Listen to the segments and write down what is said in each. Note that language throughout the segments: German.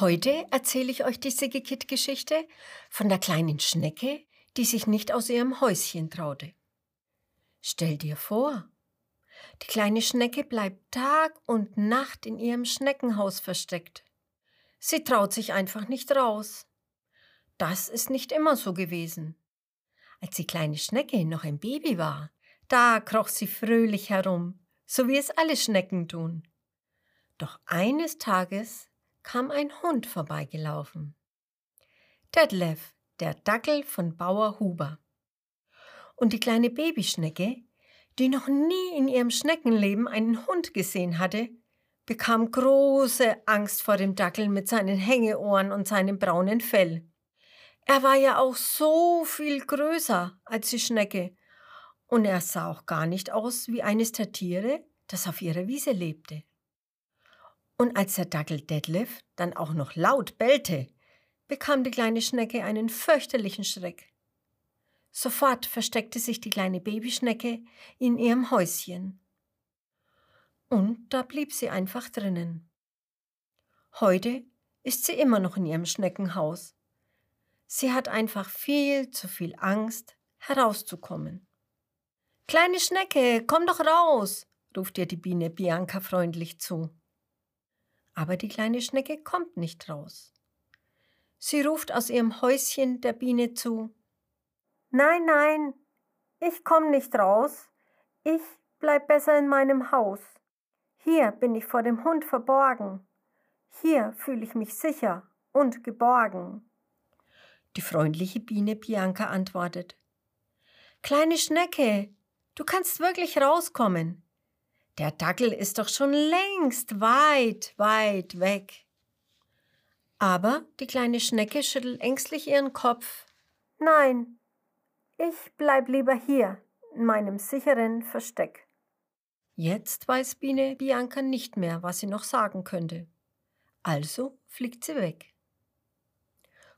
Heute erzähle ich euch die Siggekit-Geschichte von der kleinen Schnecke, die sich nicht aus ihrem Häuschen traute. Stell dir vor, die kleine Schnecke bleibt Tag und Nacht in ihrem Schneckenhaus versteckt. Sie traut sich einfach nicht raus. Das ist nicht immer so gewesen. Als die kleine Schnecke noch ein Baby war, da kroch sie fröhlich herum, so wie es alle Schnecken tun. Doch eines Tages kam ein Hund vorbeigelaufen. Detlef, der Dackel von Bauer Huber. Und die kleine Babyschnecke, die noch nie in ihrem Schneckenleben einen Hund gesehen hatte, bekam große Angst vor dem Dackel mit seinen Hängeohren und seinem braunen Fell. Er war ja auch so viel größer als die Schnecke, und er sah auch gar nicht aus wie eines der Tiere, das auf ihrer Wiese lebte. Und als der Dackel Detlef dann auch noch laut bellte, bekam die kleine Schnecke einen fürchterlichen Schreck. Sofort versteckte sich die kleine Babyschnecke in ihrem Häuschen. Und da blieb sie einfach drinnen. Heute ist sie immer noch in ihrem Schneckenhaus. Sie hat einfach viel zu viel Angst, herauszukommen. Kleine Schnecke, komm doch raus, ruft ihr die Biene Bianca freundlich zu. Aber die kleine Schnecke kommt nicht raus. Sie ruft aus ihrem Häuschen der Biene zu. Nein, nein, ich komm nicht raus. Ich bleib besser in meinem Haus. Hier bin ich vor dem Hund verborgen. Hier fühle ich mich sicher und geborgen. Die freundliche Biene Bianca antwortet. Kleine Schnecke, du kannst wirklich rauskommen. Der Dackel ist doch schon längst weit, weit weg. Aber die kleine Schnecke schüttelt ängstlich ihren Kopf. Nein, ich bleib lieber hier, in meinem sicheren Versteck. Jetzt weiß Biene Bianca nicht mehr, was sie noch sagen könnte. Also fliegt sie weg.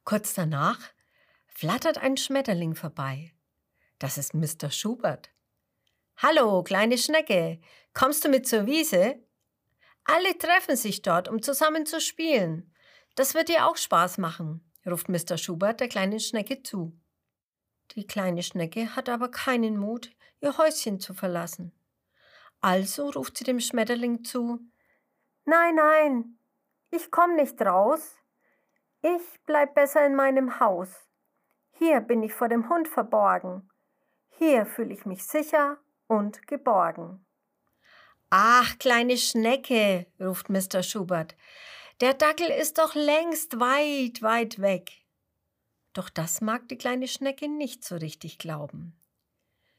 Kurz danach flattert ein Schmetterling vorbei. Das ist Mr. Schubert. Hallo, kleine Schnecke, kommst du mit zur Wiese? Alle treffen sich dort, um zusammen zu spielen. Das wird dir auch Spaß machen, ruft Mr. Schubert der kleinen Schnecke zu. Die kleine Schnecke hat aber keinen Mut, ihr Häuschen zu verlassen. Also ruft sie dem Schmetterling zu Nein, nein, ich komm nicht raus. Ich bleib besser in meinem Haus. Hier bin ich vor dem Hund verborgen. Hier fühle ich mich sicher und geborgen. Ach, kleine Schnecke, ruft Mr. Schubert, der Dackel ist doch längst weit, weit weg. Doch das mag die kleine Schnecke nicht so richtig glauben.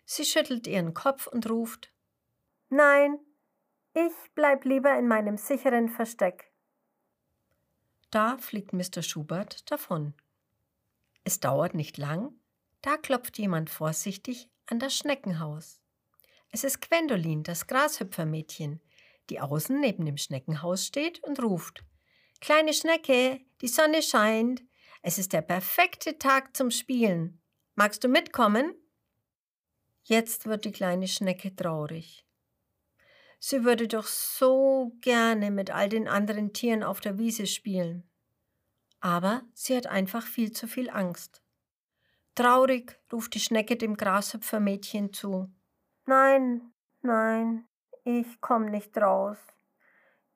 Sie schüttelt ihren Kopf und ruft Nein, ich bleib lieber in meinem sicheren Versteck. Da fliegt Mr. Schubert davon. Es dauert nicht lang, da klopft jemand vorsichtig an das Schneckenhaus. Es ist Gwendolin, das Grashüpfermädchen, die außen neben dem Schneckenhaus steht und ruft. Kleine Schnecke, die Sonne scheint. Es ist der perfekte Tag zum Spielen. Magst du mitkommen? Jetzt wird die kleine Schnecke traurig. Sie würde doch so gerne mit all den anderen Tieren auf der Wiese spielen. Aber sie hat einfach viel zu viel Angst. Traurig ruft die Schnecke dem Grashüpfermädchen zu. Nein, nein, ich komm nicht raus.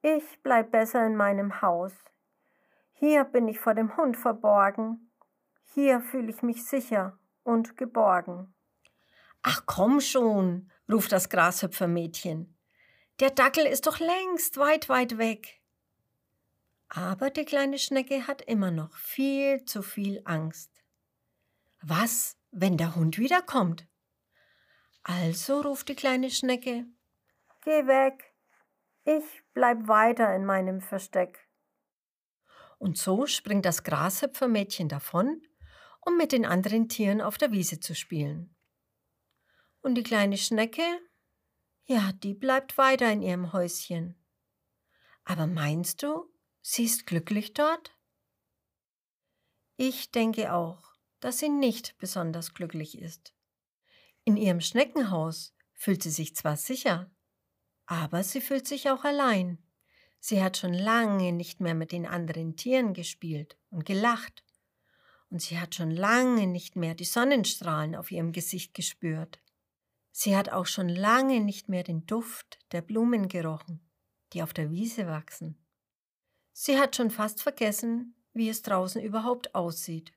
Ich bleib besser in meinem Haus. Hier bin ich vor dem Hund verborgen. Hier fühle ich mich sicher und geborgen. Ach komm schon, ruft das Grashüpfermädchen. Der Dackel ist doch längst weit, weit weg. Aber die kleine Schnecke hat immer noch viel zu viel Angst. Was, wenn der Hund wiederkommt? Also ruft die kleine Schnecke. Geh weg. Ich bleib weiter in meinem Versteck. Und so springt das Grashüpfermädchen davon, um mit den anderen Tieren auf der Wiese zu spielen. Und die kleine Schnecke, ja, die bleibt weiter in ihrem Häuschen. Aber meinst du, sie ist glücklich dort? Ich denke auch, dass sie nicht besonders glücklich ist. In ihrem Schneckenhaus fühlt sie sich zwar sicher, aber sie fühlt sich auch allein. Sie hat schon lange nicht mehr mit den anderen Tieren gespielt und gelacht. Und sie hat schon lange nicht mehr die Sonnenstrahlen auf ihrem Gesicht gespürt. Sie hat auch schon lange nicht mehr den Duft der Blumen gerochen, die auf der Wiese wachsen. Sie hat schon fast vergessen, wie es draußen überhaupt aussieht.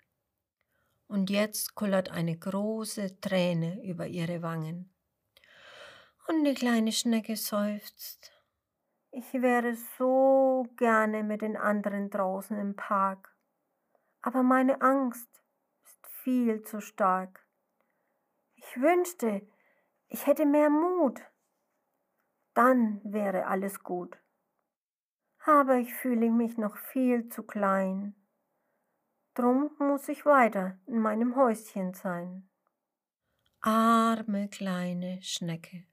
Und jetzt kullert eine große Träne über ihre Wangen. Und die kleine Schnecke seufzt. Ich wäre so gerne mit den anderen draußen im Park. Aber meine Angst ist viel zu stark. Ich wünschte, ich hätte mehr Mut. Dann wäre alles gut. Aber ich fühle mich noch viel zu klein. Drum muss ich weiter in meinem Häuschen sein. Arme kleine Schnecke.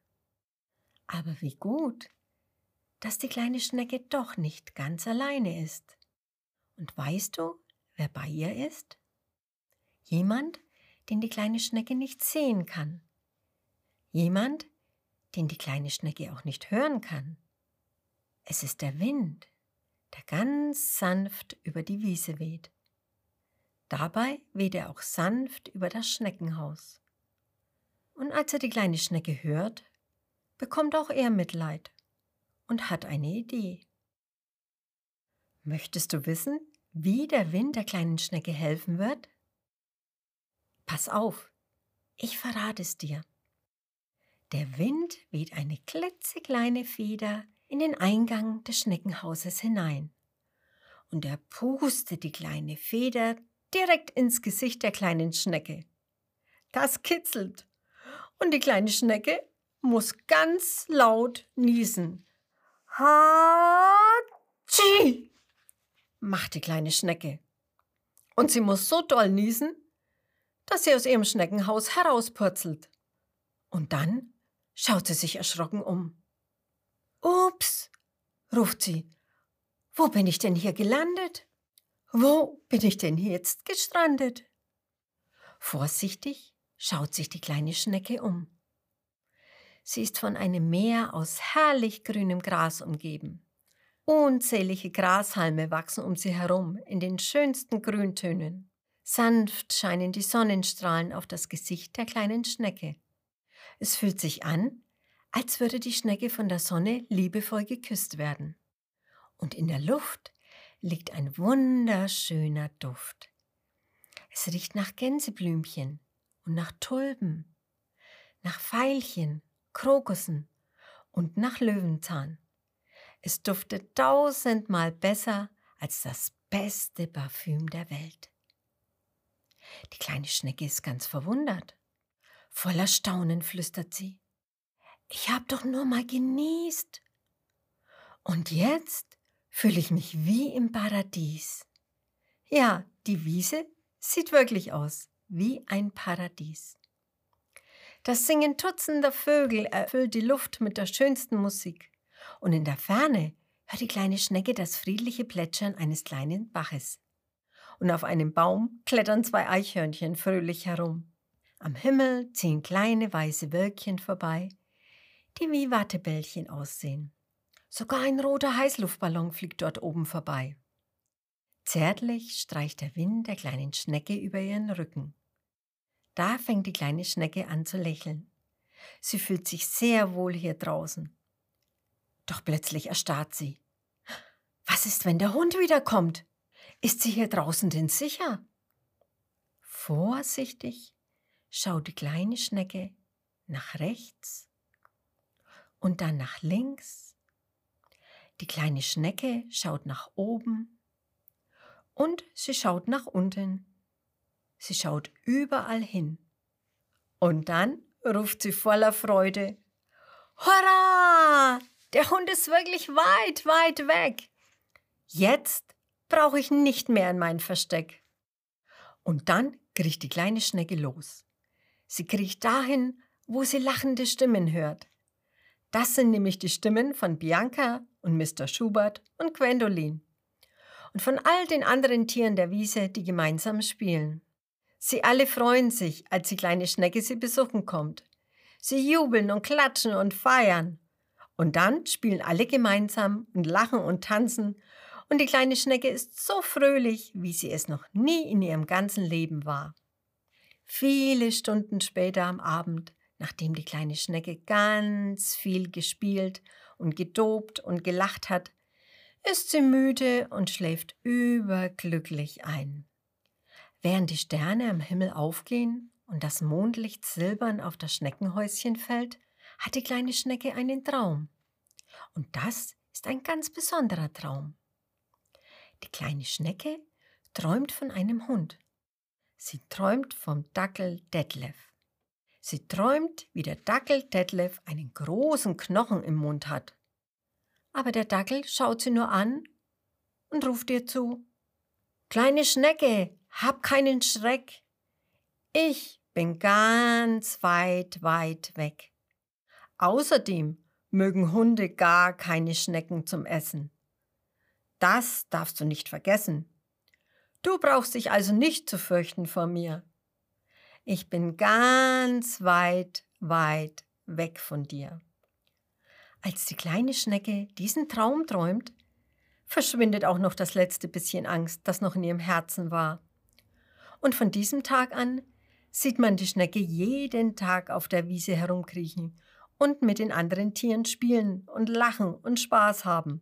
Aber wie gut, dass die kleine Schnecke doch nicht ganz alleine ist. Und weißt du, wer bei ihr ist? Jemand, den die kleine Schnecke nicht sehen kann. Jemand, den die kleine Schnecke auch nicht hören kann. Es ist der Wind, der ganz sanft über die Wiese weht. Dabei weht er auch sanft über das Schneckenhaus. Und als er die kleine Schnecke hört, bekommt auch er Mitleid und hat eine Idee. Möchtest du wissen, wie der Wind der kleinen Schnecke helfen wird? Pass auf, ich verrate es dir. Der Wind weht eine klitzekleine Feder in den Eingang des Schneckenhauses hinein. Und er pustet die kleine Feder direkt ins Gesicht der kleinen Schnecke. Das kitzelt. Und die kleine Schnecke muss ganz laut niesen. Hatschi! macht die kleine Schnecke. Und sie muss so doll niesen, dass sie aus ihrem Schneckenhaus herauspurzelt. Und dann schaut sie sich erschrocken um. Ups, ruft sie. Wo bin ich denn hier gelandet? Wo bin ich denn jetzt gestrandet? Vorsichtig schaut sich die kleine Schnecke um. Sie ist von einem Meer aus herrlich grünem Gras umgeben. Unzählige Grashalme wachsen um sie herum in den schönsten Grüntönen. Sanft scheinen die Sonnenstrahlen auf das Gesicht der kleinen Schnecke. Es fühlt sich an, als würde die Schnecke von der Sonne liebevoll geküsst werden. Und in der Luft liegt ein wunderschöner Duft. Es riecht nach Gänseblümchen und nach Tulpen, nach Veilchen, Krokussen und nach Löwenzahn. Es duftet tausendmal besser als das beste Parfüm der Welt. Die kleine Schnecke ist ganz verwundert. Voller Staunen flüstert sie. Ich hab doch nur mal genießt. Und jetzt fühle ich mich wie im Paradies. Ja, die Wiese sieht wirklich aus wie ein Paradies. Das Singen tutzender Vögel erfüllt die Luft mit der schönsten Musik. Und in der Ferne hört die kleine Schnecke das friedliche Plätschern eines kleinen Baches. Und auf einem Baum klettern zwei Eichhörnchen fröhlich herum. Am Himmel ziehen kleine weiße Wölkchen vorbei, die wie Wattebällchen aussehen. Sogar ein roter Heißluftballon fliegt dort oben vorbei. Zärtlich streicht der Wind der kleinen Schnecke über ihren Rücken. Da fängt die kleine Schnecke an zu lächeln. Sie fühlt sich sehr wohl hier draußen. Doch plötzlich erstarrt sie. Was ist, wenn der Hund wiederkommt? Ist sie hier draußen denn sicher? Vorsichtig schaut die kleine Schnecke nach rechts und dann nach links. Die kleine Schnecke schaut nach oben und sie schaut nach unten. Sie schaut überall hin. Und dann ruft sie voller Freude, Hurra! Der Hund ist wirklich weit, weit weg. Jetzt brauche ich nicht mehr in mein Versteck. Und dann kriecht die kleine Schnecke los. Sie kriecht dahin, wo sie lachende Stimmen hört. Das sind nämlich die Stimmen von Bianca und Mr. Schubert und Gwendolin. Und von all den anderen Tieren der Wiese, die gemeinsam spielen. Sie alle freuen sich, als die kleine Schnecke sie besuchen kommt. Sie jubeln und klatschen und feiern. Und dann spielen alle gemeinsam und lachen und tanzen, und die kleine Schnecke ist so fröhlich, wie sie es noch nie in ihrem ganzen Leben war. Viele Stunden später am Abend, nachdem die kleine Schnecke ganz viel gespielt und gedobt und gelacht hat, ist sie müde und schläft überglücklich ein. Während die Sterne am Himmel aufgehen und das Mondlicht silbern auf das Schneckenhäuschen fällt, hat die kleine Schnecke einen Traum. Und das ist ein ganz besonderer Traum. Die kleine Schnecke träumt von einem Hund. Sie träumt vom Dackel Detlef. Sie träumt, wie der Dackel Detlef einen großen Knochen im Mund hat. Aber der Dackel schaut sie nur an und ruft ihr zu. Kleine Schnecke, hab keinen Schreck. Ich bin ganz weit, weit weg. Außerdem mögen Hunde gar keine Schnecken zum Essen. Das darfst du nicht vergessen. Du brauchst dich also nicht zu fürchten vor mir. Ich bin ganz weit, weit weg von dir. Als die kleine Schnecke diesen Traum träumt, verschwindet auch noch das letzte bisschen Angst, das noch in ihrem Herzen war. Und von diesem Tag an sieht man die Schnecke jeden Tag auf der Wiese herumkriechen und mit den anderen Tieren spielen und lachen und Spaß haben.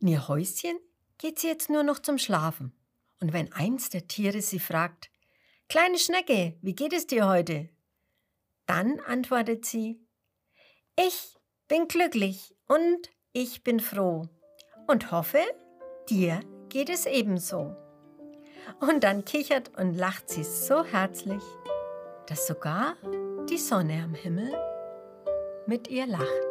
In ihr Häuschen geht sie jetzt nur noch zum Schlafen. Und wenn eins der Tiere sie fragt, Kleine Schnecke, wie geht es dir heute? Dann antwortet sie, ich bin glücklich und ich bin froh und hoffe, dir geht es ebenso. Und dann kichert und lacht sie so herzlich, dass sogar die Sonne am Himmel mit ihr lacht.